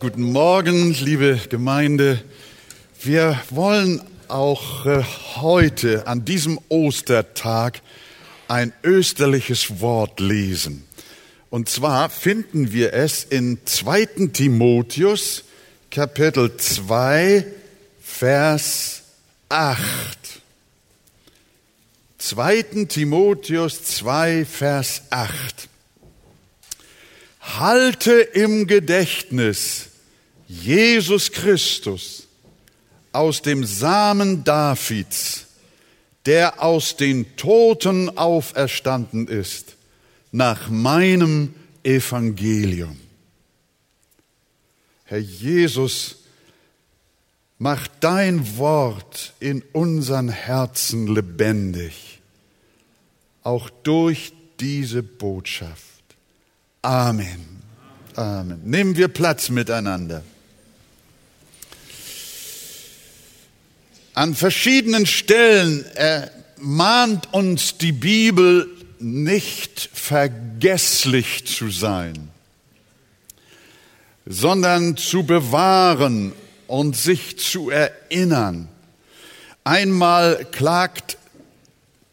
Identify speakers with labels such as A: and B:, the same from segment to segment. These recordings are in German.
A: Guten Morgen, liebe Gemeinde. Wir wollen auch äh, heute an diesem Ostertag ein österliches Wort lesen. Und zwar finden wir es in 2. Timotheus Kapitel 2 Vers 8. 2. Timotheus 2 Vers 8. Halte im Gedächtnis, Jesus Christus aus dem Samen Davids, der aus den Toten auferstanden ist, nach meinem Evangelium. Herr Jesus, mach dein Wort in unseren Herzen lebendig, auch durch diese Botschaft. Amen. Amen. Nehmen wir Platz miteinander. An verschiedenen Stellen ermahnt uns die Bibel, nicht vergesslich zu sein, sondern zu bewahren und sich zu erinnern. Einmal klagt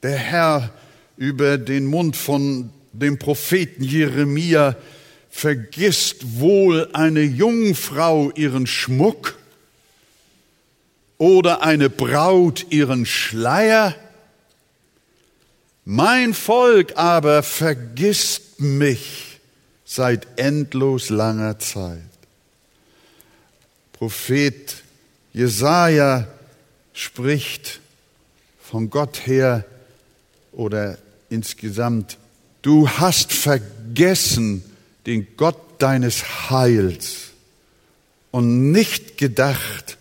A: der Herr über den Mund von dem Propheten Jeremia, vergisst wohl eine Jungfrau ihren Schmuck oder eine Braut ihren Schleier? Mein Volk aber vergisst mich seit endlos langer Zeit. Prophet Jesaja spricht von Gott her oder insgesamt, du hast vergessen den Gott deines Heils und nicht gedacht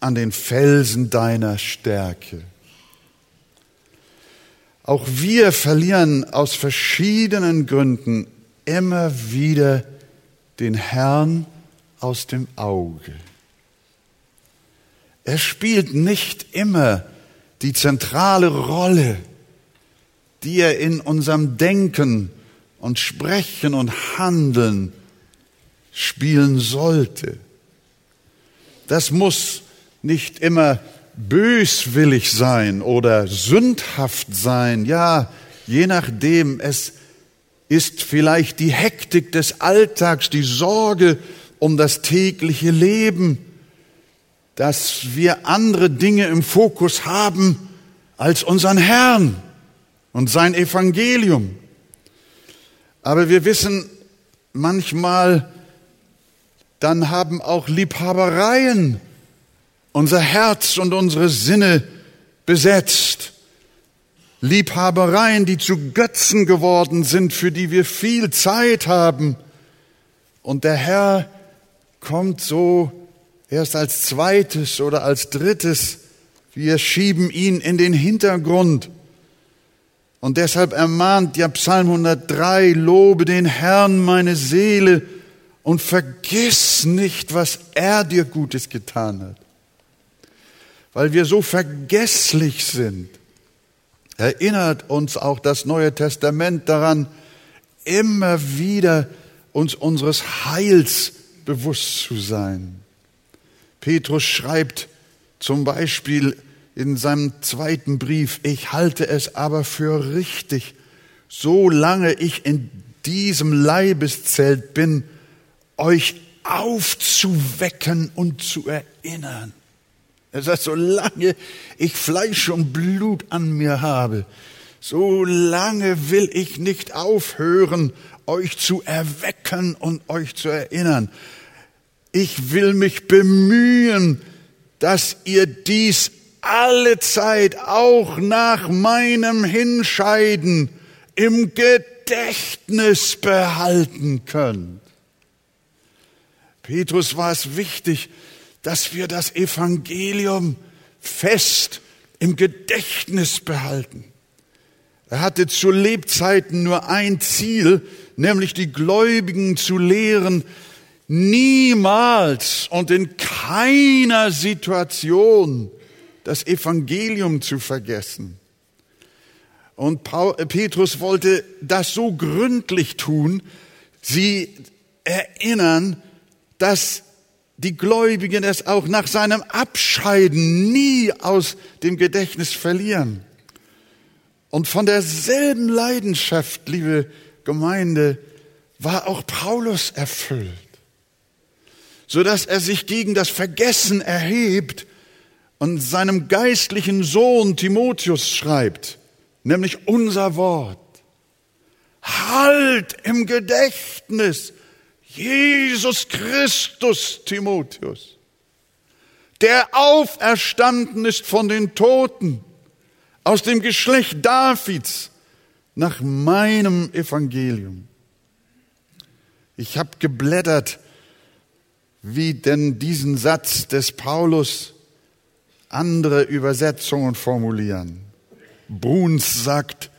A: an den Felsen deiner Stärke. Auch wir verlieren aus verschiedenen Gründen immer wieder den Herrn aus dem Auge. Er spielt nicht immer die zentrale Rolle, die er in unserem Denken und Sprechen und Handeln spielen sollte. Das muss nicht immer böswillig sein oder sündhaft sein. Ja, je nachdem, es ist vielleicht die Hektik des Alltags, die Sorge um das tägliche Leben, dass wir andere Dinge im Fokus haben als unseren Herrn und sein Evangelium. Aber wir wissen manchmal, dann haben auch Liebhabereien unser Herz und unsere Sinne besetzt. Liebhabereien, die zu Götzen geworden sind, für die wir viel Zeit haben. Und der Herr kommt so erst als zweites oder als drittes. Wir schieben ihn in den Hintergrund. Und deshalb ermahnt ja Psalm 103, lobe den Herrn meine Seele und vergiss nicht, was er dir Gutes getan hat weil wir so vergesslich sind, erinnert uns auch das Neue Testament daran, immer wieder uns unseres Heils bewusst zu sein. Petrus schreibt zum Beispiel in seinem zweiten Brief, ich halte es aber für richtig, solange ich in diesem Leibeszelt bin, euch aufzuwecken und zu erinnern. Er sagt, solange ich Fleisch und Blut an mir habe, solange will ich nicht aufhören, euch zu erwecken und euch zu erinnern. Ich will mich bemühen, dass ihr dies alle Zeit auch nach meinem Hinscheiden im Gedächtnis behalten könnt. Petrus war es wichtig, dass wir das Evangelium fest im Gedächtnis behalten. Er hatte zu Lebzeiten nur ein Ziel, nämlich die Gläubigen zu lehren, niemals und in keiner Situation das Evangelium zu vergessen. Und Petrus wollte das so gründlich tun, sie erinnern, dass die Gläubigen es auch nach seinem Abscheiden nie aus dem Gedächtnis verlieren. Und von derselben Leidenschaft, liebe Gemeinde, war auch Paulus erfüllt, so dass er sich gegen das Vergessen erhebt und seinem geistlichen Sohn Timotheus schreibt, nämlich unser Wort. Halt im Gedächtnis Jesus Christus, Timotheus, der auferstanden ist von den Toten, aus dem Geschlecht Davids, nach meinem Evangelium. Ich habe geblättert, wie denn diesen Satz des Paulus andere Übersetzungen formulieren. Bruns sagt,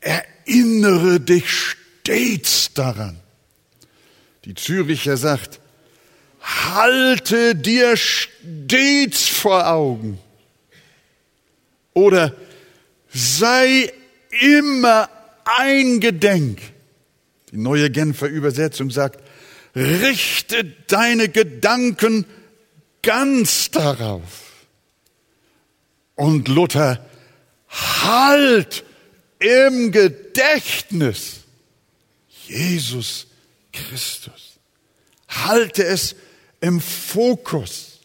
A: erinnere dich stets daran. Die Züricher sagt, halte dir stets vor Augen. Oder sei immer eingedenk. Die neue Genfer Übersetzung sagt, richte deine Gedanken ganz darauf. Und Luther, halt im Gedächtnis Jesus Christus. Halte es im Fokus.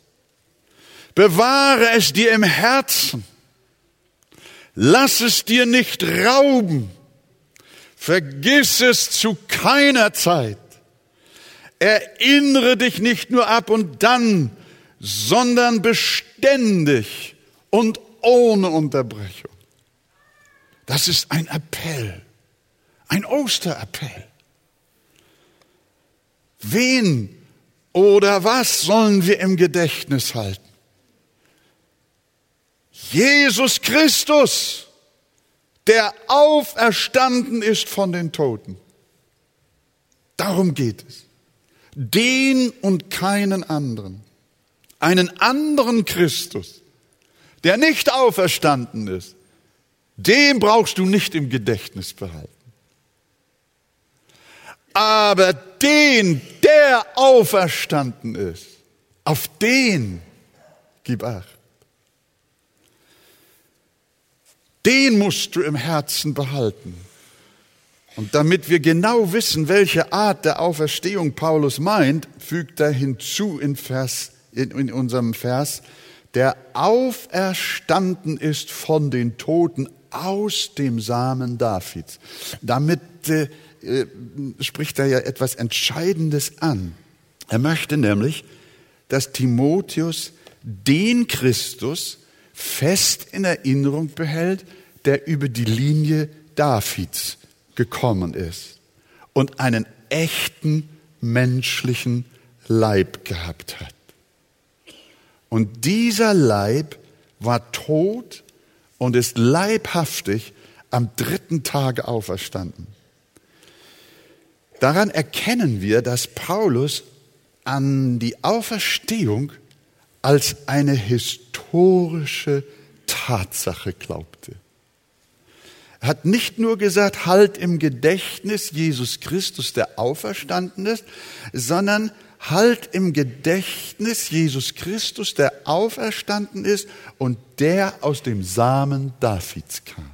A: Bewahre es dir im Herzen. Lass es dir nicht rauben. Vergiss es zu keiner Zeit. Erinnere dich nicht nur ab und dann, sondern beständig und ohne Unterbrechung. Das ist ein Appell, ein Osterappell. Wen oder was sollen wir im Gedächtnis halten? Jesus Christus, der auferstanden ist von den Toten. Darum geht es. Den und keinen anderen. Einen anderen Christus, der nicht auferstanden ist, den brauchst du nicht im Gedächtnis behalten. Aber den, der auferstanden ist, auf den gib acht. Den musst du im Herzen behalten. Und damit wir genau wissen, welche Art der Auferstehung Paulus meint, fügt er hinzu in, Vers, in, in unserem Vers, der auferstanden ist von den Toten aus dem Samen Davids. Damit äh, äh, spricht er ja etwas Entscheidendes an. Er möchte nämlich, dass Timotheus den Christus fest in Erinnerung behält, der über die Linie Davids gekommen ist und einen echten menschlichen Leib gehabt hat. Und dieser Leib war tot und ist leibhaftig am dritten Tage auferstanden. Daran erkennen wir, dass Paulus an die Auferstehung als eine historische Tatsache glaubte. Er hat nicht nur gesagt, halt im Gedächtnis Jesus Christus, der auferstanden ist, sondern halt im Gedächtnis Jesus Christus, der auferstanden ist und der aus dem Samen Davids kam.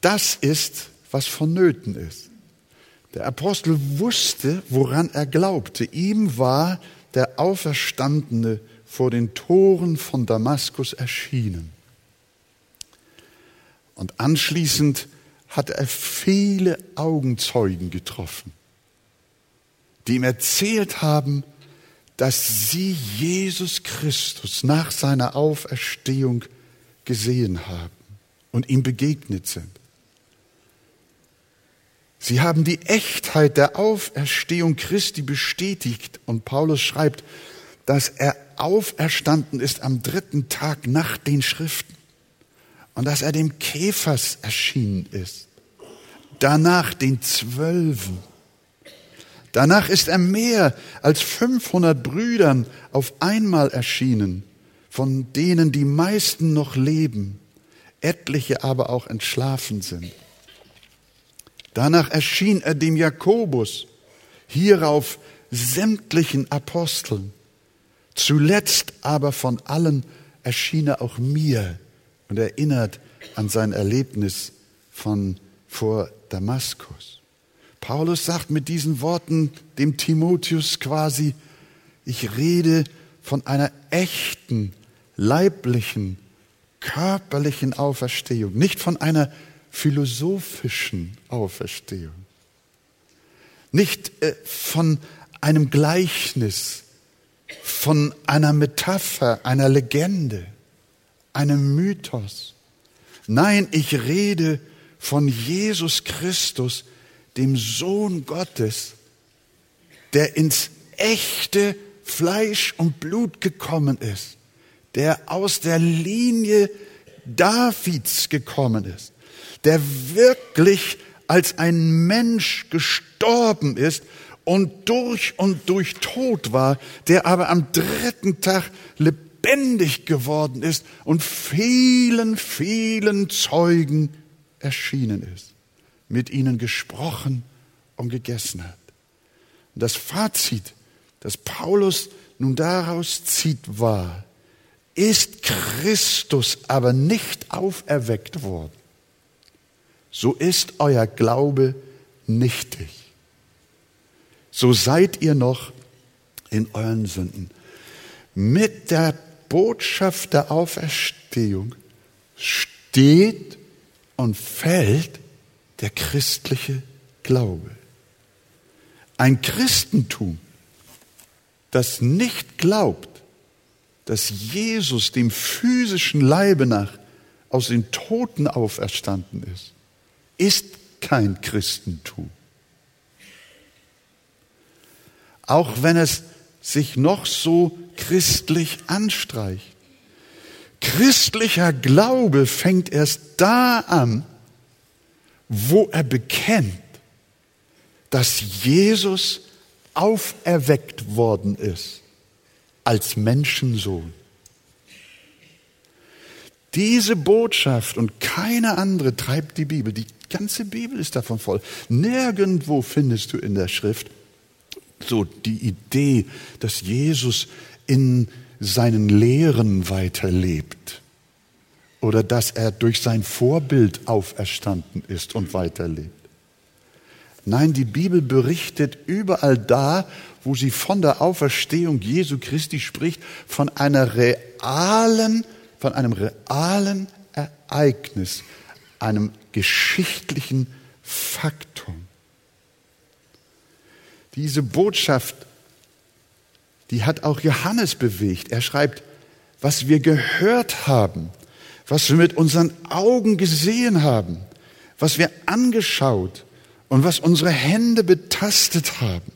A: Das ist, was vonnöten ist. Der Apostel wusste, woran er glaubte. Ihm war der Auferstandene vor den Toren von Damaskus erschienen. Und anschließend hat er viele Augenzeugen getroffen, die ihm erzählt haben, dass sie Jesus Christus nach seiner Auferstehung gesehen haben und ihm begegnet sind. Sie haben die Echtheit der Auferstehung Christi bestätigt und Paulus schreibt, dass er auferstanden ist am dritten Tag nach den Schriften und dass er dem Käfers erschienen ist. Danach den Zwölfen. Danach ist er mehr als 500 Brüdern auf einmal erschienen, von denen die meisten noch leben, etliche aber auch entschlafen sind. Danach erschien er dem Jakobus, hierauf sämtlichen Aposteln. Zuletzt aber von allen erschien er auch mir und erinnert an sein Erlebnis von vor Damaskus. Paulus sagt mit diesen Worten dem Timotheus quasi, ich rede von einer echten, leiblichen, körperlichen Auferstehung, nicht von einer philosophischen Auferstehung, nicht äh, von einem Gleichnis, von einer Metapher, einer Legende, einem Mythos. Nein, ich rede von Jesus Christus, dem Sohn Gottes, der ins echte Fleisch und Blut gekommen ist, der aus der Linie Davids gekommen ist, der wirklich als ein Mensch gestorben ist und durch und durch tot war, der aber am dritten Tag lebendig geworden ist und vielen, vielen Zeugen erschienen ist, mit ihnen gesprochen und gegessen hat. Und das Fazit, das Paulus nun daraus zieht, war, ist Christus aber nicht auferweckt worden, so ist euer Glaube nichtig so seid ihr noch in euren Sünden. Mit der Botschaft der Auferstehung steht und fällt der christliche Glaube. Ein Christentum, das nicht glaubt, dass Jesus dem physischen Leibe nach aus den Toten auferstanden ist, ist kein Christentum auch wenn es sich noch so christlich anstreicht. Christlicher Glaube fängt erst da an, wo er bekennt, dass Jesus auferweckt worden ist als Menschensohn. Diese Botschaft und keine andere treibt die Bibel. Die ganze Bibel ist davon voll. Nirgendwo findest du in der Schrift, so die Idee, dass Jesus in seinen Lehren weiterlebt oder dass er durch sein Vorbild auferstanden ist und weiterlebt. Nein, die Bibel berichtet überall da, wo sie von der Auferstehung Jesu Christi spricht, von einer realen, von einem realen Ereignis, einem geschichtlichen Faktum. Diese Botschaft, die hat auch Johannes bewegt. Er schreibt, was wir gehört haben, was wir mit unseren Augen gesehen haben, was wir angeschaut und was unsere Hände betastet haben,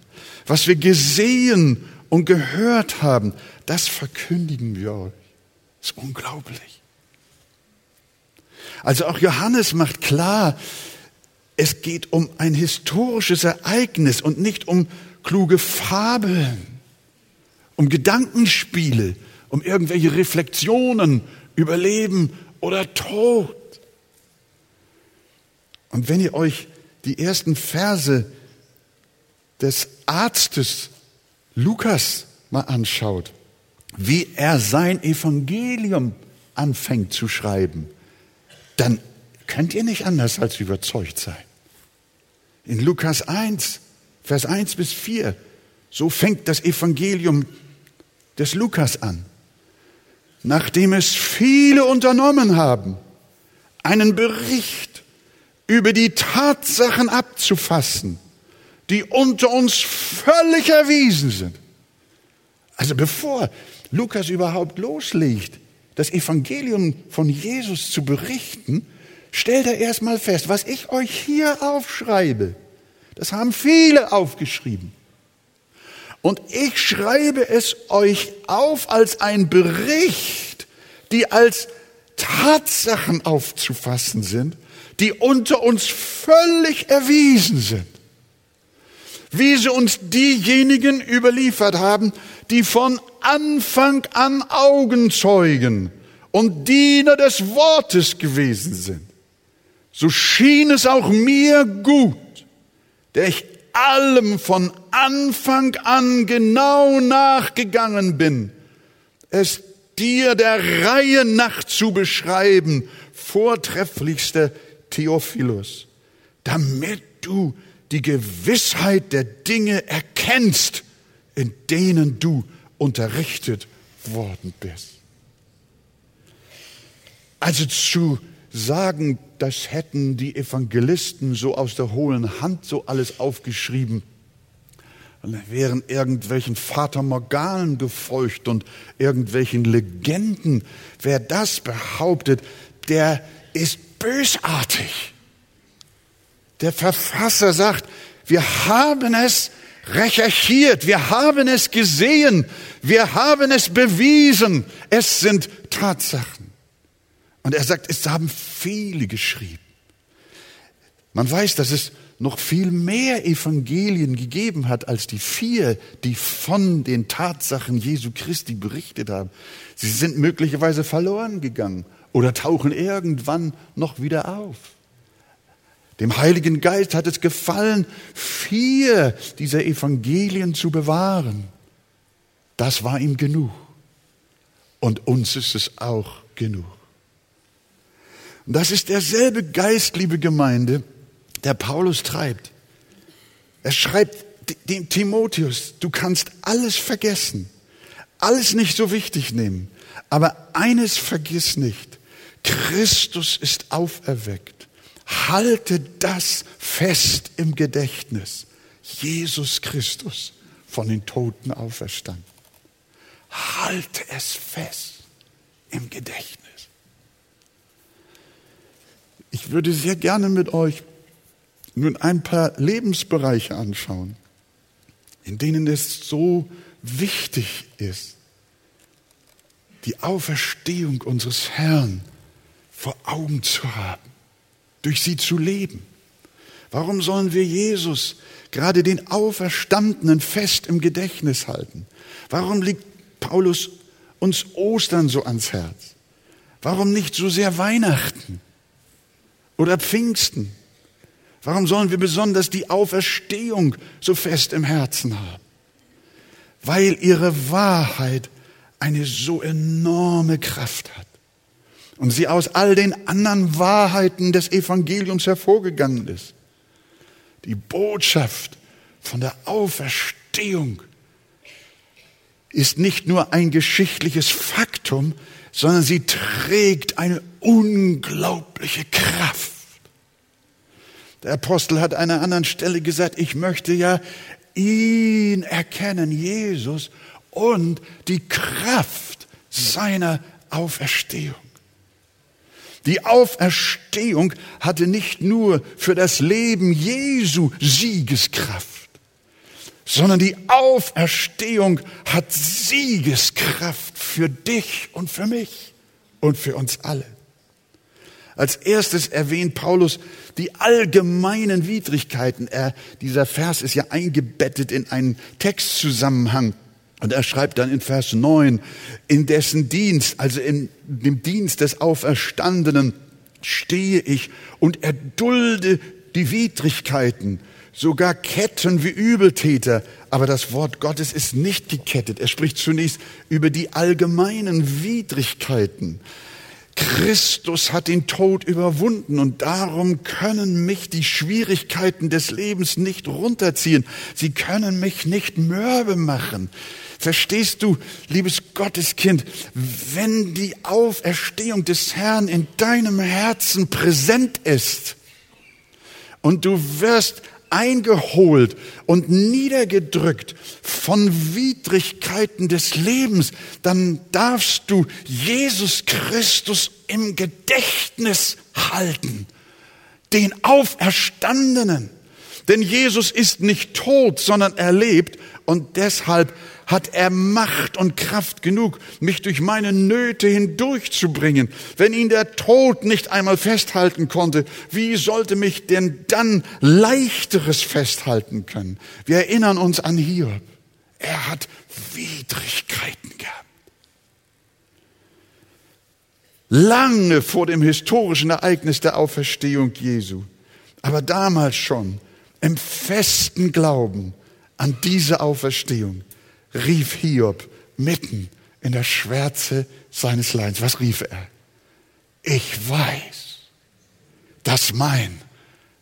A: was wir gesehen und gehört haben, das verkündigen wir euch. Das ist unglaublich. Also auch Johannes macht klar, es geht um ein historisches Ereignis und nicht um kluge Fabeln, um Gedankenspiele, um irgendwelche Reflexionen über Leben oder Tod. Und wenn ihr euch die ersten Verse des Arztes Lukas mal anschaut, wie er sein Evangelium anfängt zu schreiben, dann könnt ihr nicht anders als überzeugt sein. In Lukas 1, Vers 1 bis 4, so fängt das Evangelium des Lukas an. Nachdem es viele unternommen haben, einen Bericht über die Tatsachen abzufassen, die unter uns völlig erwiesen sind. Also bevor Lukas überhaupt loslegt, das Evangelium von Jesus zu berichten, stellt er erstmal fest, was ich euch hier aufschreibe, das haben viele aufgeschrieben. Und ich schreibe es euch auf als ein Bericht, die als Tatsachen aufzufassen sind, die unter uns völlig erwiesen sind. Wie sie uns diejenigen überliefert haben, die von Anfang an Augenzeugen und Diener des Wortes gewesen sind so schien es auch mir gut, der ich allem von Anfang an genau nachgegangen bin, es dir der Reihe nach zu beschreiben, vortrefflichster Theophilus, damit du die Gewissheit der Dinge erkennst, in denen du unterrichtet worden bist. Also zu sagen, das hätten die Evangelisten so aus der hohlen Hand so alles aufgeschrieben, wären irgendwelchen Vater Morganen gefeucht und irgendwelchen Legenden. Wer das behauptet, der ist bösartig. Der Verfasser sagt, wir haben es recherchiert, wir haben es gesehen, wir haben es bewiesen, es sind Tatsachen. Und er sagt, es haben viele geschrieben. Man weiß, dass es noch viel mehr Evangelien gegeben hat als die vier, die von den Tatsachen Jesu Christi berichtet haben. Sie sind möglicherweise verloren gegangen oder tauchen irgendwann noch wieder auf. Dem Heiligen Geist hat es gefallen, vier dieser Evangelien zu bewahren. Das war ihm genug. Und uns ist es auch genug. Und das ist derselbe Geist, liebe Gemeinde, der Paulus treibt. Er schreibt dem Timotheus, du kannst alles vergessen, alles nicht so wichtig nehmen, aber eines vergiss nicht, Christus ist auferweckt. Halte das fest im Gedächtnis. Jesus Christus von den Toten auferstanden. Halte es fest im Gedächtnis. Ich würde sehr gerne mit euch nun ein paar Lebensbereiche anschauen, in denen es so wichtig ist, die Auferstehung unseres Herrn vor Augen zu haben, durch sie zu leben. Warum sollen wir Jesus, gerade den Auferstandenen, fest im Gedächtnis halten? Warum liegt Paulus uns Ostern so ans Herz? Warum nicht so sehr Weihnachten oder Pfingsten? Warum sollen wir besonders die Auferstehung so fest im Herzen haben? Weil ihre Wahrheit eine so enorme Kraft hat und sie aus all den anderen Wahrheiten des Evangeliums hervorgegangen ist. Die Botschaft von der Auferstehung ist nicht nur ein geschichtliches Faktum, sondern sie trägt eine unglaubliche Kraft. Der Apostel hat an einer anderen Stelle gesagt, ich möchte ja ihn erkennen, Jesus, und die Kraft seiner Auferstehung. Die Auferstehung hatte nicht nur für das Leben Jesu Siegeskraft, sondern die Auferstehung hat Siegeskraft für dich und für mich und für uns alle. Als erstes erwähnt Paulus die allgemeinen Widrigkeiten. Er, dieser Vers ist ja eingebettet in einen Textzusammenhang. Und er schreibt dann in Vers 9, in dessen Dienst, also in dem Dienst des Auferstandenen, stehe ich und erdulde die Widrigkeiten, sogar Ketten wie Übeltäter. Aber das Wort Gottes ist nicht gekettet. Er spricht zunächst über die allgemeinen Widrigkeiten. Christus hat den Tod überwunden und darum können mich die Schwierigkeiten des Lebens nicht runterziehen. Sie können mich nicht mürbe machen. Verstehst du, liebes Gotteskind, wenn die Auferstehung des Herrn in deinem Herzen präsent ist und du wirst eingeholt und niedergedrückt von Widrigkeiten des Lebens, dann darfst du Jesus Christus im Gedächtnis halten, den Auferstandenen. Denn Jesus ist nicht tot, sondern er lebt und deshalb hat er Macht und Kraft genug, mich durch meine Nöte hindurchzubringen. Wenn ihn der Tod nicht einmal festhalten konnte, wie sollte mich denn dann leichteres festhalten können? Wir erinnern uns an Hiob. Er hat Widrigkeiten gehabt. Lange vor dem historischen Ereignis der Auferstehung Jesu. Aber damals schon im festen Glauben an diese Auferstehung rief Hiob mitten in der Schwärze seines Leidens. Was rief er? Ich weiß, dass mein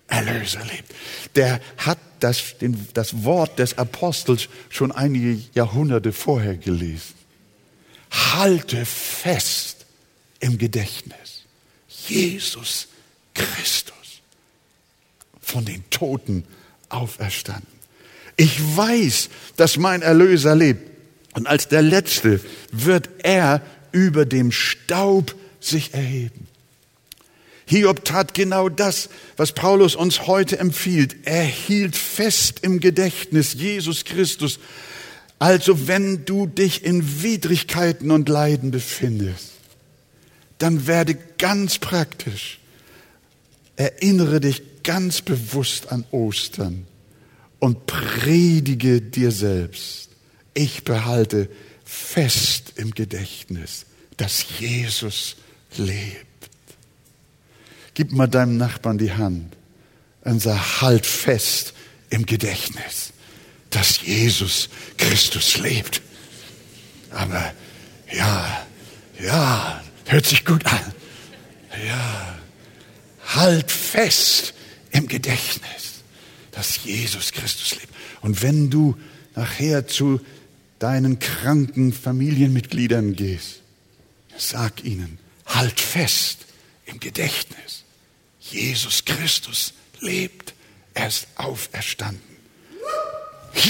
A: Erlöser lebt. Der hat das, den, das Wort des Apostels schon einige Jahrhunderte vorher gelesen. Halte fest im Gedächtnis. Jesus Christus von den Toten auferstanden. Ich weiß, dass mein Erlöser lebt. Und als der Letzte wird er über dem Staub sich erheben. Hiob tat genau das, was Paulus uns heute empfiehlt. Er hielt fest im Gedächtnis Jesus Christus. Also wenn du dich in Widrigkeiten und Leiden befindest, dann werde ganz praktisch. Erinnere dich ganz bewusst an Ostern und predige dir selbst. Ich behalte fest im Gedächtnis, dass Jesus lebt. Gib mal deinem Nachbarn die Hand und sag, halt fest im Gedächtnis, dass Jesus Christus lebt. Aber ja, ja, hört sich gut an. Ja, halt fest im Gedächtnis, dass Jesus Christus lebt. Und wenn du nachher zu deinen kranken Familienmitgliedern gehst, sag ihnen, halt fest im Gedächtnis, Jesus Christus lebt, er ist auferstanden.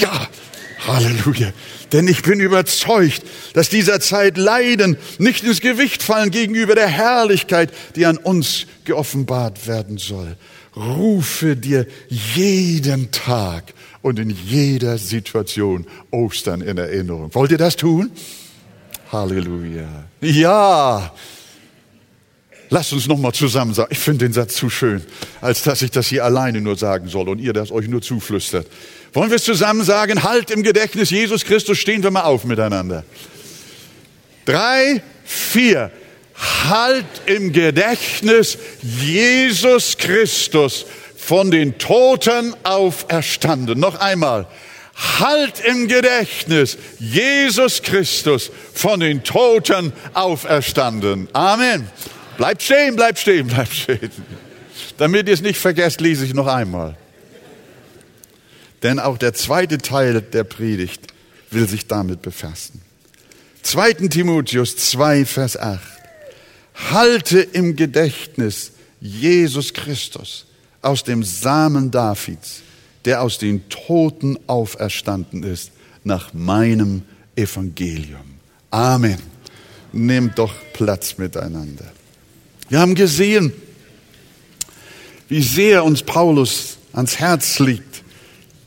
A: Ja, Halleluja. Denn ich bin überzeugt, dass dieser Zeit Leiden nicht ins Gewicht fallen gegenüber der Herrlichkeit, die an uns geoffenbart werden soll. Rufe dir jeden Tag und in jeder Situation Ostern in Erinnerung. Wollt ihr das tun? Halleluja. Ja, Lasst uns nochmal zusammen sagen. Ich finde den Satz zu schön, als dass ich das hier alleine nur sagen soll und ihr das euch nur zuflüstert. Wollen wir es zusammen sagen? Halt im Gedächtnis Jesus Christus. Stehen wir mal auf miteinander. Drei, vier. Halt im Gedächtnis Jesus Christus von den Toten auferstanden. Noch einmal. Halt im Gedächtnis Jesus Christus von den Toten auferstanden. Amen. Bleibt stehen, bleibt stehen, bleibt stehen. Damit ihr es nicht vergesst, lese ich noch einmal. Denn auch der zweite Teil der Predigt will sich damit befassen. 2. Timotheus 2, Vers 8. Halte im Gedächtnis Jesus Christus aus dem Samen Davids, der aus den Toten auferstanden ist, nach meinem Evangelium. Amen. Nehmt doch Platz miteinander. Wir haben gesehen, wie sehr uns Paulus ans Herz liegt,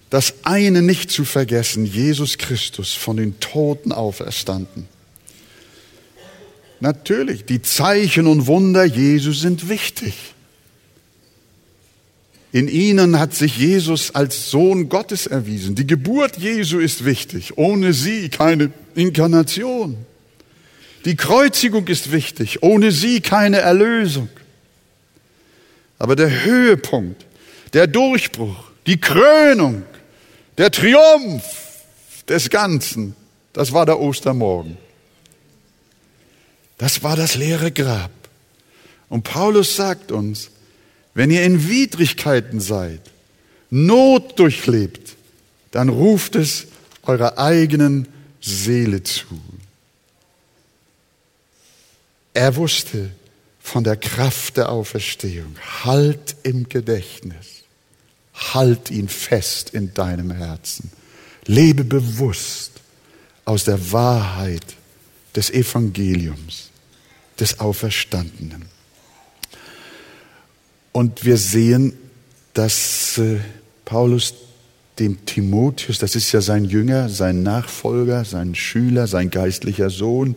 A: das eine nicht zu vergessen, Jesus Christus von den Toten auferstanden. Natürlich, die Zeichen und Wunder Jesu sind wichtig. In ihnen hat sich Jesus als Sohn Gottes erwiesen. Die Geburt Jesu ist wichtig. Ohne sie keine Inkarnation. Die Kreuzigung ist wichtig, ohne sie keine Erlösung. Aber der Höhepunkt, der Durchbruch, die Krönung, der Triumph des Ganzen, das war der Ostermorgen. Das war das leere Grab. Und Paulus sagt uns, wenn ihr in Widrigkeiten seid, Not durchlebt, dann ruft es eurer eigenen Seele zu. Er wusste von der Kraft der Auferstehung. Halt im Gedächtnis. Halt ihn fest in deinem Herzen. Lebe bewusst aus der Wahrheit des Evangeliums, des Auferstandenen. Und wir sehen, dass äh, Paulus dem Timotheus, das ist ja sein Jünger, sein Nachfolger, sein Schüler, sein geistlicher Sohn,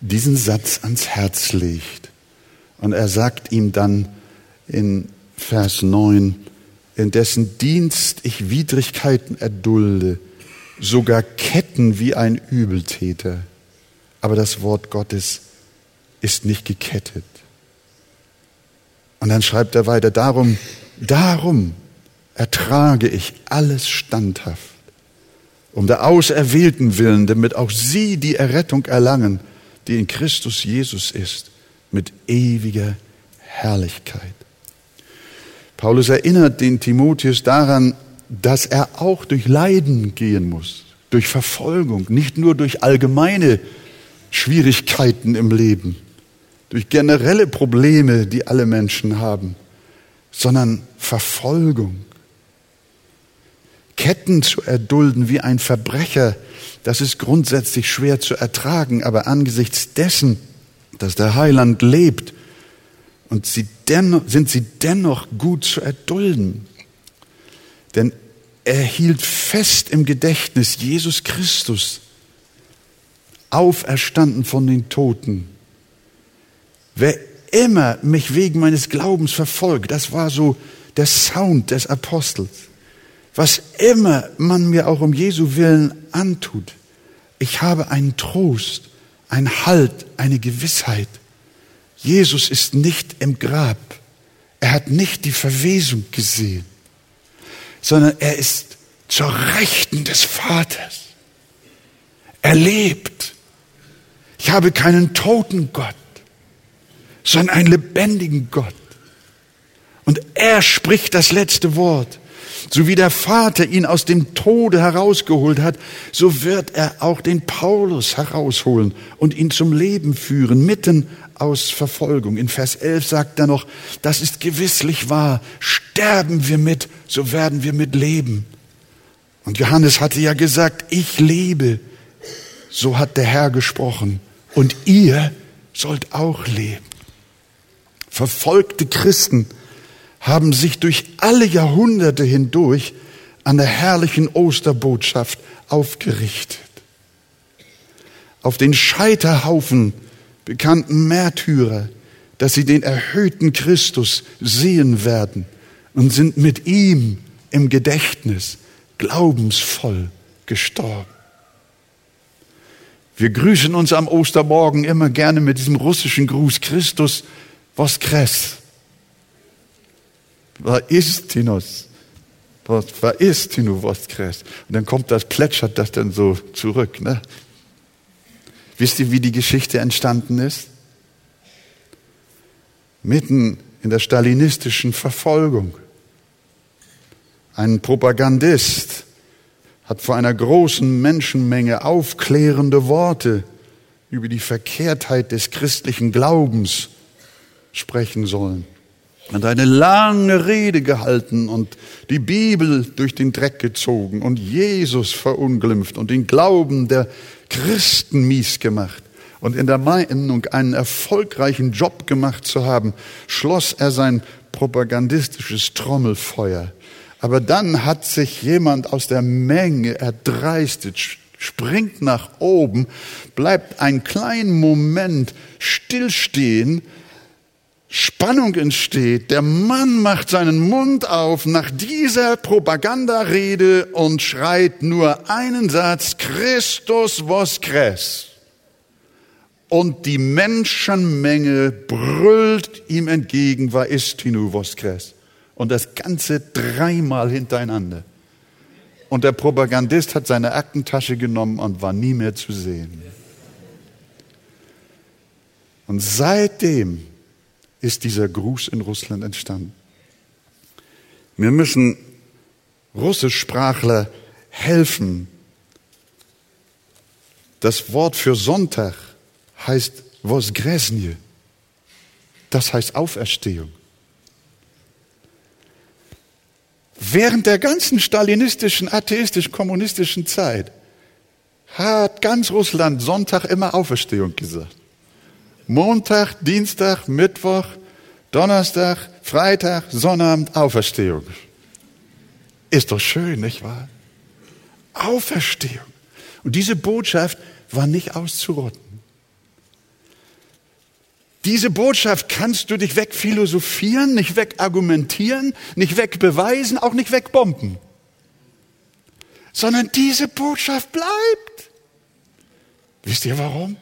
A: diesen Satz ans Herz legt. Und er sagt ihm dann in Vers 9, in dessen Dienst ich Widrigkeiten erdulde, sogar Ketten wie ein Übeltäter. Aber das Wort Gottes ist nicht gekettet. Und dann schreibt er weiter, darum, darum ertrage ich alles standhaft, um der Auserwählten willen, damit auch sie die Errettung erlangen, die in Christus Jesus ist, mit ewiger Herrlichkeit. Paulus erinnert den Timotheus daran, dass er auch durch Leiden gehen muss, durch Verfolgung, nicht nur durch allgemeine Schwierigkeiten im Leben, durch generelle Probleme, die alle Menschen haben, sondern Verfolgung. Ketten zu erdulden wie ein Verbrecher, das ist grundsätzlich schwer zu ertragen, aber angesichts dessen, dass der Heiland lebt und sie dennoch, sind sie dennoch gut zu erdulden. Denn er hielt fest im Gedächtnis Jesus Christus, auferstanden von den Toten. Wer immer mich wegen meines Glaubens verfolgt, das war so der Sound des Apostels. Was immer man mir auch um Jesu willen antut, ich habe einen Trost, einen Halt, eine Gewissheit. Jesus ist nicht im Grab. Er hat nicht die Verwesung gesehen, sondern er ist zur Rechten des Vaters. Er lebt. Ich habe keinen toten Gott, sondern einen lebendigen Gott. Und er spricht das letzte Wort. So wie der Vater ihn aus dem Tode herausgeholt hat, so wird er auch den Paulus herausholen und ihn zum Leben führen, mitten aus Verfolgung. In Vers 11 sagt er noch, das ist gewisslich wahr, sterben wir mit, so werden wir mit leben. Und Johannes hatte ja gesagt, ich lebe, so hat der Herr gesprochen, und ihr sollt auch leben. Verfolgte Christen haben sich durch alle Jahrhunderte hindurch an der herrlichen Osterbotschaft aufgerichtet. Auf den Scheiterhaufen bekannten Märtyrer, dass sie den erhöhten Christus sehen werden und sind mit ihm im Gedächtnis glaubensvoll gestorben. Wir grüßen uns am Ostermorgen immer gerne mit diesem russischen Gruß Christus voskres. Vaistinos. Vaistinu voskres. Und dann kommt das, plätschert das dann so zurück. Ne? Wisst ihr, wie die Geschichte entstanden ist? Mitten in der stalinistischen Verfolgung. Ein Propagandist hat vor einer großen Menschenmenge aufklärende Worte über die Verkehrtheit des christlichen Glaubens sprechen sollen. Hat eine lange Rede gehalten und die Bibel durch den Dreck gezogen und Jesus verunglimpft und den Glauben der Christen mies gemacht. Und in der Meinung, einen erfolgreichen Job gemacht zu haben, schloss er sein propagandistisches Trommelfeuer. Aber dann hat sich jemand aus der Menge erdreistet, springt nach oben, bleibt einen kleinen Moment stillstehen, Spannung entsteht. Der Mann macht seinen Mund auf nach dieser Propagandarede und schreit nur einen Satz, Christus voskres. Und die Menschenmenge brüllt ihm entgegen, va istinu voskres. Und das Ganze dreimal hintereinander. Und der Propagandist hat seine Aktentasche genommen und war nie mehr zu sehen. Und seitdem ist dieser Gruß in Russland entstanden. Wir müssen Russischsprachler helfen. Das Wort für Sonntag heißt Vosgresnje. Das heißt Auferstehung. Während der ganzen stalinistischen, atheistisch-kommunistischen Zeit hat ganz Russland Sonntag immer Auferstehung gesagt. Montag, Dienstag, Mittwoch, Donnerstag, Freitag, Sonnabend, Auferstehung. Ist doch schön, nicht wahr? Auferstehung. Und diese Botschaft war nicht auszurotten. Diese Botschaft kannst du dich wegphilosophieren, nicht wegargumentieren, nicht wegbeweisen, auch nicht wegbomben. Sondern diese Botschaft bleibt. Wisst ihr warum?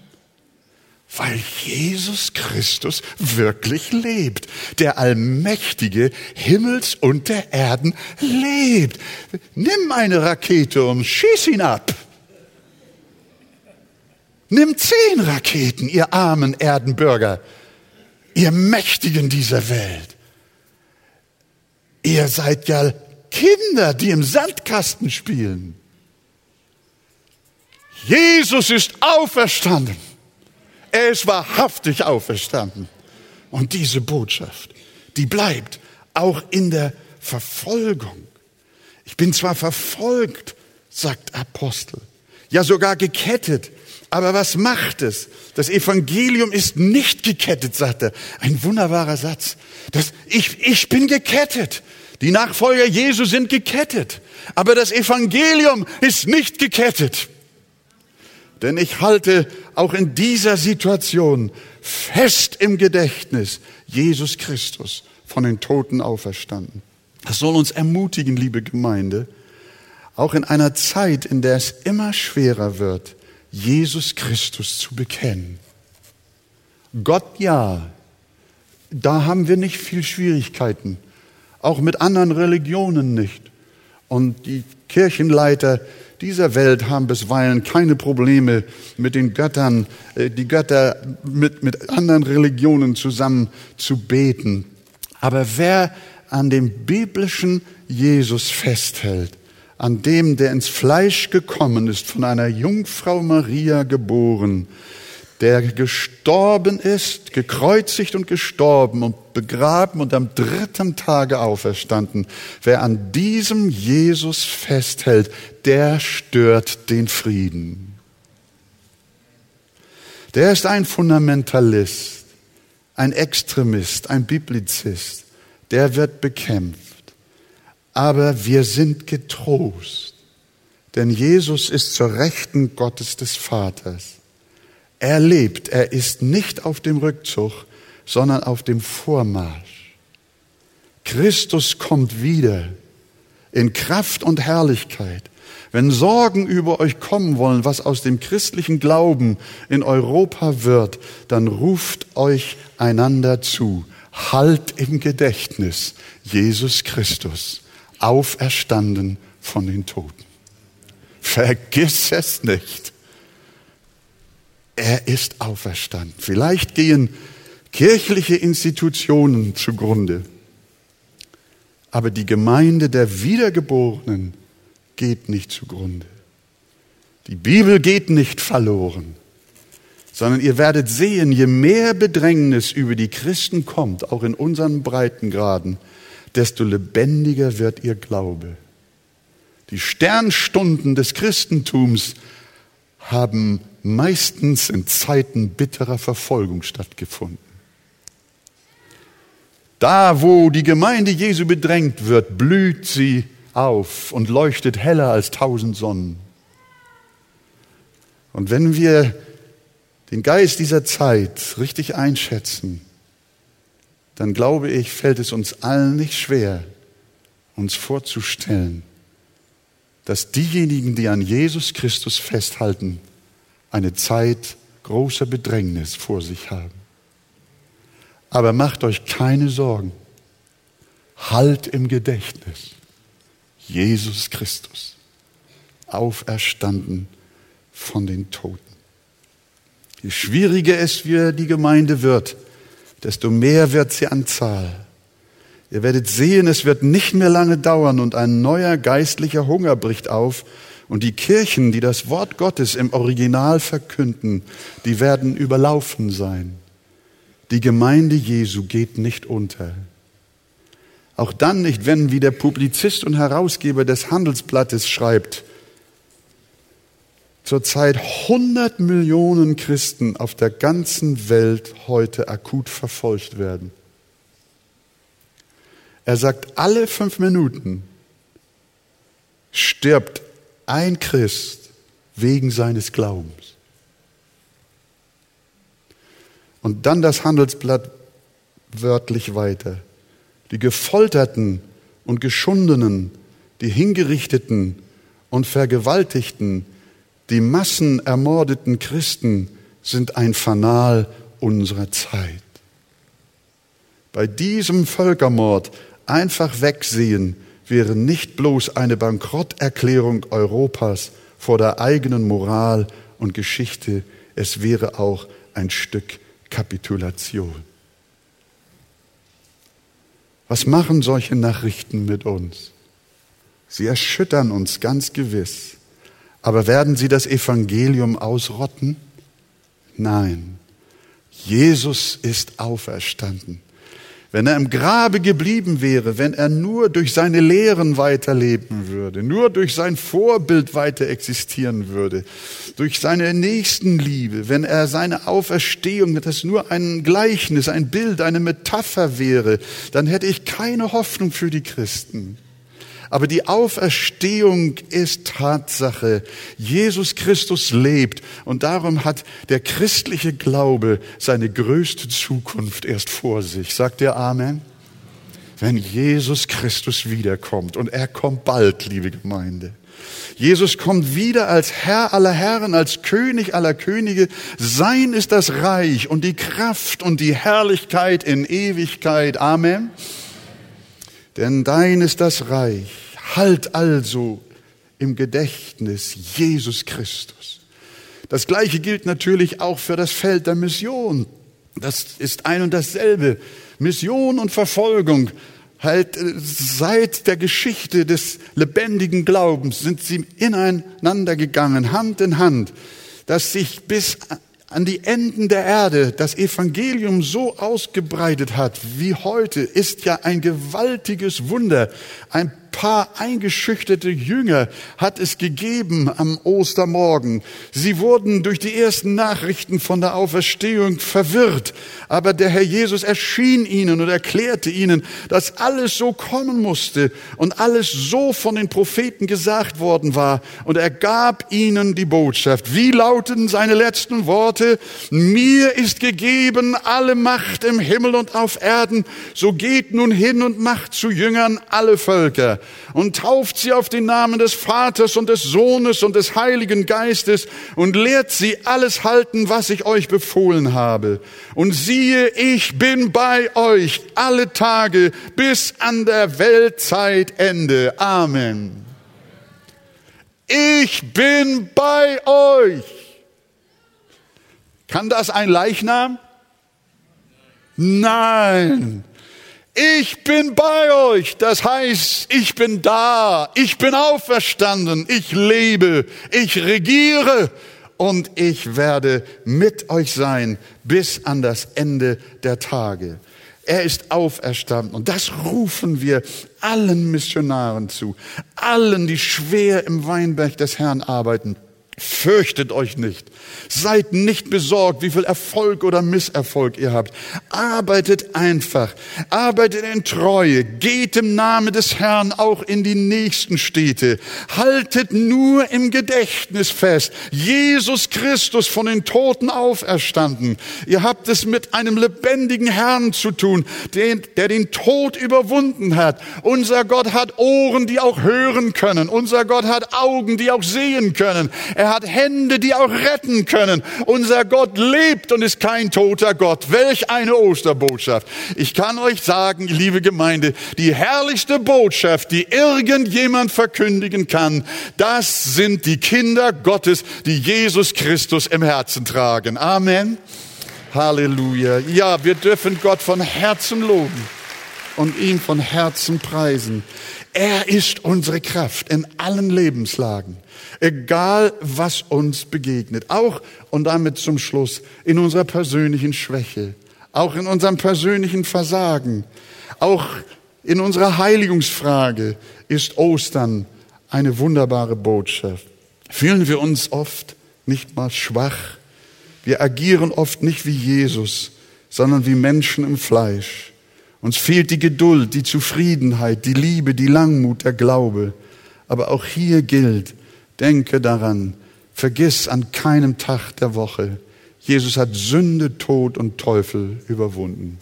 A: Weil Jesus Christus wirklich lebt. Der allmächtige Himmels und der Erden lebt. Nimm eine Rakete und schieß ihn ab. Nimm zehn Raketen, ihr armen Erdenbürger, ihr Mächtigen dieser Welt. Ihr seid ja Kinder, die im Sandkasten spielen. Jesus ist auferstanden. Er ist wahrhaftig auferstanden. Und diese Botschaft, die bleibt auch in der Verfolgung. Ich bin zwar verfolgt, sagt Apostel, ja sogar gekettet, aber was macht es? Das Evangelium ist nicht gekettet, sagt er. Ein wunderbarer Satz. Das, ich, ich bin gekettet. Die Nachfolger Jesu sind gekettet. Aber das Evangelium ist nicht gekettet. Denn ich halte auch in dieser Situation fest im Gedächtnis Jesus Christus von den Toten auferstanden. Das soll uns ermutigen, liebe Gemeinde, auch in einer Zeit, in der es immer schwerer wird, Jesus Christus zu bekennen. Gott ja, da haben wir nicht viel Schwierigkeiten, auch mit anderen Religionen nicht. Und die Kirchenleiter dieser Welt haben bisweilen keine Probleme mit den Göttern, äh, die Götter mit, mit anderen Religionen zusammen zu beten. Aber wer an dem biblischen Jesus festhält, an dem, der ins Fleisch gekommen ist, von einer Jungfrau Maria geboren, der gestorben ist, gekreuzigt und gestorben und begraben und am dritten Tage auferstanden. Wer an diesem Jesus festhält, der stört den Frieden. Der ist ein Fundamentalist, ein Extremist, ein Biblizist. Der wird bekämpft. Aber wir sind getrost, denn Jesus ist zur Rechten Gottes des Vaters. Er lebt, er ist nicht auf dem Rückzug, sondern auf dem Vormarsch. Christus kommt wieder in Kraft und Herrlichkeit. Wenn Sorgen über euch kommen wollen, was aus dem christlichen Glauben in Europa wird, dann ruft euch einander zu. Halt im Gedächtnis Jesus Christus auferstanden von den Toten. Vergiss es nicht. Er ist auferstanden. Vielleicht gehen kirchliche Institutionen zugrunde, aber die Gemeinde der Wiedergeborenen geht nicht zugrunde. Die Bibel geht nicht verloren, sondern ihr werdet sehen, je mehr Bedrängnis über die Christen kommt, auch in unseren Breitengraden, desto lebendiger wird ihr Glaube. Die Sternstunden des Christentums haben meistens in Zeiten bitterer Verfolgung stattgefunden. Da, wo die Gemeinde Jesu bedrängt wird, blüht sie auf und leuchtet heller als tausend Sonnen. Und wenn wir den Geist dieser Zeit richtig einschätzen, dann glaube ich, fällt es uns allen nicht schwer, uns vorzustellen, dass diejenigen, die an Jesus Christus festhalten, eine Zeit großer Bedrängnis vor sich haben. Aber macht euch keine Sorgen. Halt im Gedächtnis. Jesus Christus, auferstanden von den Toten. Je schwieriger es für die Gemeinde wird, desto mehr wird sie an Zahl. Ihr werdet sehen, es wird nicht mehr lange dauern und ein neuer geistlicher Hunger bricht auf und die Kirchen, die das Wort Gottes im Original verkünden, die werden überlaufen sein. Die Gemeinde Jesu geht nicht unter. Auch dann nicht, wenn, wie der Publizist und Herausgeber des Handelsblattes schreibt, zurzeit 100 Millionen Christen auf der ganzen Welt heute akut verfolgt werden. Er sagt, alle fünf Minuten stirbt ein Christ wegen seines Glaubens. Und dann das Handelsblatt wörtlich weiter. Die Gefolterten und Geschundenen, die Hingerichteten und Vergewaltigten, die massenermordeten Christen sind ein Fanal unserer Zeit. Bei diesem Völkermord einfach wegsehen wäre nicht bloß eine Bankrotterklärung Europas vor der eigenen Moral und Geschichte, es wäre auch ein Stück Kapitulation. Was machen solche Nachrichten mit uns? Sie erschüttern uns ganz gewiss. Aber werden sie das Evangelium ausrotten? Nein. Jesus ist auferstanden. Wenn er im Grabe geblieben wäre, wenn er nur durch seine Lehren weiterleben würde, nur durch sein Vorbild weiter existieren würde, durch seine Nächstenliebe, wenn er seine Auferstehung, das nur ein Gleichnis, ein Bild, eine Metapher wäre, dann hätte ich keine Hoffnung für die Christen. Aber die Auferstehung ist Tatsache. Jesus Christus lebt und darum hat der christliche Glaube seine größte Zukunft erst vor sich. Sagt ihr Amen? Wenn Jesus Christus wiederkommt und er kommt bald, liebe Gemeinde. Jesus kommt wieder als Herr aller Herren, als König aller Könige. Sein ist das Reich und die Kraft und die Herrlichkeit in Ewigkeit. Amen denn dein ist das Reich. Halt also im Gedächtnis Jesus Christus. Das Gleiche gilt natürlich auch für das Feld der Mission. Das ist ein und dasselbe. Mission und Verfolgung. Halt, äh, seit der Geschichte des lebendigen Glaubens sind sie ineinander gegangen, Hand in Hand, dass sich bis an die Enden der Erde das Evangelium so ausgebreitet hat wie heute, ist ja ein gewaltiges Wunder. Ein paar eingeschüchterte Jünger hat es gegeben am Ostermorgen. Sie wurden durch die ersten Nachrichten von der Auferstehung verwirrt. Aber der Herr Jesus erschien ihnen und erklärte ihnen, dass alles so kommen musste und alles so von den Propheten gesagt worden war. Und er gab ihnen die Botschaft. Wie lauten seine letzten Worte? Mir ist gegeben alle Macht im Himmel und auf Erden. So geht nun hin und macht zu Jüngern alle Völker und tauft sie auf den Namen des Vaters und des Sohnes und des Heiligen Geistes und lehrt sie alles halten, was ich euch befohlen habe. Und siehe, ich bin bei euch alle Tage bis an der Weltzeitende. Amen. Ich bin bei euch. Kann das ein Leichnam? Nein. Ich bin bei euch. Das heißt, ich bin da. Ich bin auferstanden. Ich lebe. Ich regiere. Und ich werde mit euch sein bis an das Ende der Tage. Er ist auferstanden. Und das rufen wir allen Missionaren zu. Allen, die schwer im Weinberg des Herrn arbeiten. Fürchtet euch nicht. Seid nicht besorgt, wie viel Erfolg oder Misserfolg ihr habt. Arbeitet einfach. Arbeitet in Treue. Geht im Namen des Herrn auch in die nächsten Städte. Haltet nur im Gedächtnis fest. Jesus Christus von den Toten auferstanden. Ihr habt es mit einem lebendigen Herrn zu tun, der, der den Tod überwunden hat. Unser Gott hat Ohren, die auch hören können. Unser Gott hat Augen, die auch sehen können. Er hat Hände, die auch retten können. Unser Gott lebt und ist kein toter Gott. Welch eine Osterbotschaft. Ich kann euch sagen, liebe Gemeinde, die herrlichste Botschaft, die irgendjemand verkündigen kann, das sind die Kinder Gottes, die Jesus Christus im Herzen tragen. Amen. Halleluja. Ja, wir dürfen Gott von Herzen loben und ihn von Herzen preisen. Er ist unsere Kraft in allen Lebenslagen egal was uns begegnet. Auch, und damit zum Schluss, in unserer persönlichen Schwäche, auch in unserem persönlichen Versagen, auch in unserer Heiligungsfrage ist Ostern eine wunderbare Botschaft. Fühlen wir uns oft nicht mal schwach? Wir agieren oft nicht wie Jesus, sondern wie Menschen im Fleisch. Uns fehlt die Geduld, die Zufriedenheit, die Liebe, die Langmut, der Glaube. Aber auch hier gilt, Denke daran, vergiss an keinem Tag der Woche, Jesus hat Sünde, Tod und Teufel überwunden.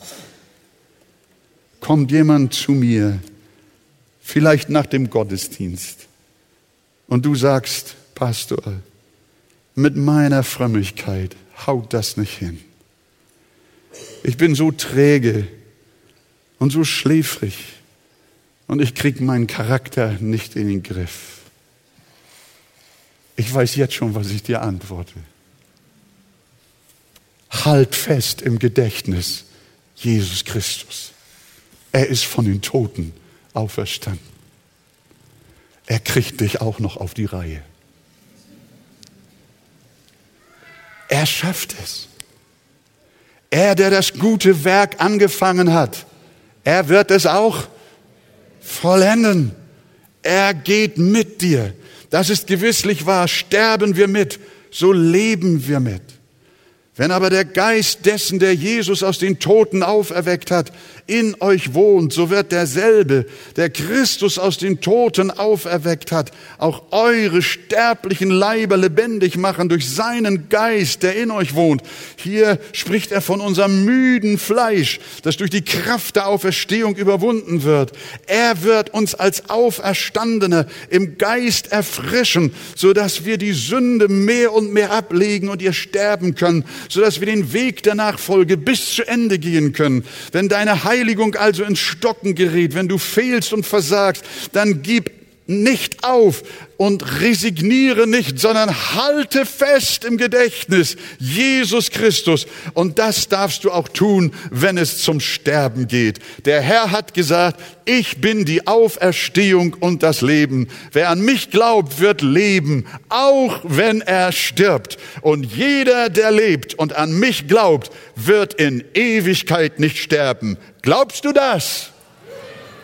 A: Kommt jemand zu mir, vielleicht nach dem Gottesdienst, und du sagst, Pastor, mit meiner Frömmigkeit haut das nicht hin. Ich bin so träge und so schläfrig und ich kriege meinen Charakter nicht in den Griff. Ich weiß jetzt schon, was ich dir antworte. Halt fest im Gedächtnis Jesus Christus. Er ist von den Toten auferstanden. Er kriegt dich auch noch auf die Reihe. Er schafft es. Er, der das gute Werk angefangen hat, er wird es auch vollenden. Er geht mit dir. Das ist gewisslich wahr. Sterben wir mit, so leben wir mit. Wenn aber der Geist dessen, der Jesus aus den Toten auferweckt hat, in euch wohnt, so wird derselbe, der Christus aus den Toten auferweckt hat, auch eure sterblichen Leiber lebendig machen durch seinen Geist, der in euch wohnt. Hier spricht er von unserem müden Fleisch, das durch die Kraft der Auferstehung überwunden wird. Er wird uns als Auferstandene im Geist erfrischen, so dass wir die Sünde mehr und mehr ablegen und ihr sterben können sodass wir den Weg der Nachfolge bis zu Ende gehen können. Wenn deine Heiligung also ins Stocken gerät, wenn du fehlst und versagst, dann gib nicht auf und resigniere nicht, sondern halte fest im Gedächtnis Jesus Christus. Und das darfst du auch tun, wenn es zum Sterben geht. Der Herr hat gesagt, ich bin die Auferstehung und das Leben. Wer an mich glaubt, wird leben, auch wenn er stirbt. Und jeder, der lebt und an mich glaubt, wird in Ewigkeit nicht sterben. Glaubst du das?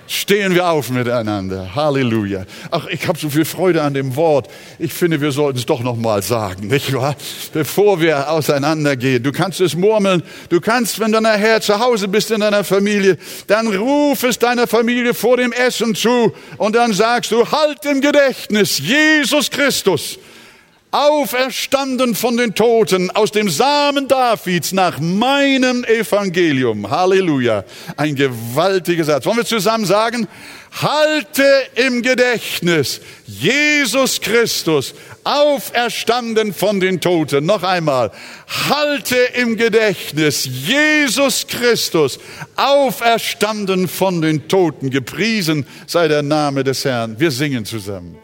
A: Stehen wir auf miteinander. Halleluja. Ach, ich habe so viel Freude an dem Wort. Ich finde, wir sollten es doch noch mal sagen, nicht wahr? Bevor wir auseinandergehen. Du kannst es murmeln. Du kannst, wenn du nachher zu Hause bist in deiner Familie, dann ruf es deiner Familie vor dem Essen zu und dann sagst du, halt im Gedächtnis Jesus Christus auferstanden von den Toten aus dem Samen Davids nach meinem Evangelium. Halleluja. Ein gewaltiger Satz. Wollen wir zusammen sagen? Halte im Gedächtnis Jesus Christus, auferstanden von den Toten. Noch einmal. Halte im Gedächtnis Jesus Christus, auferstanden von den Toten. Gepriesen sei der Name des Herrn. Wir singen zusammen.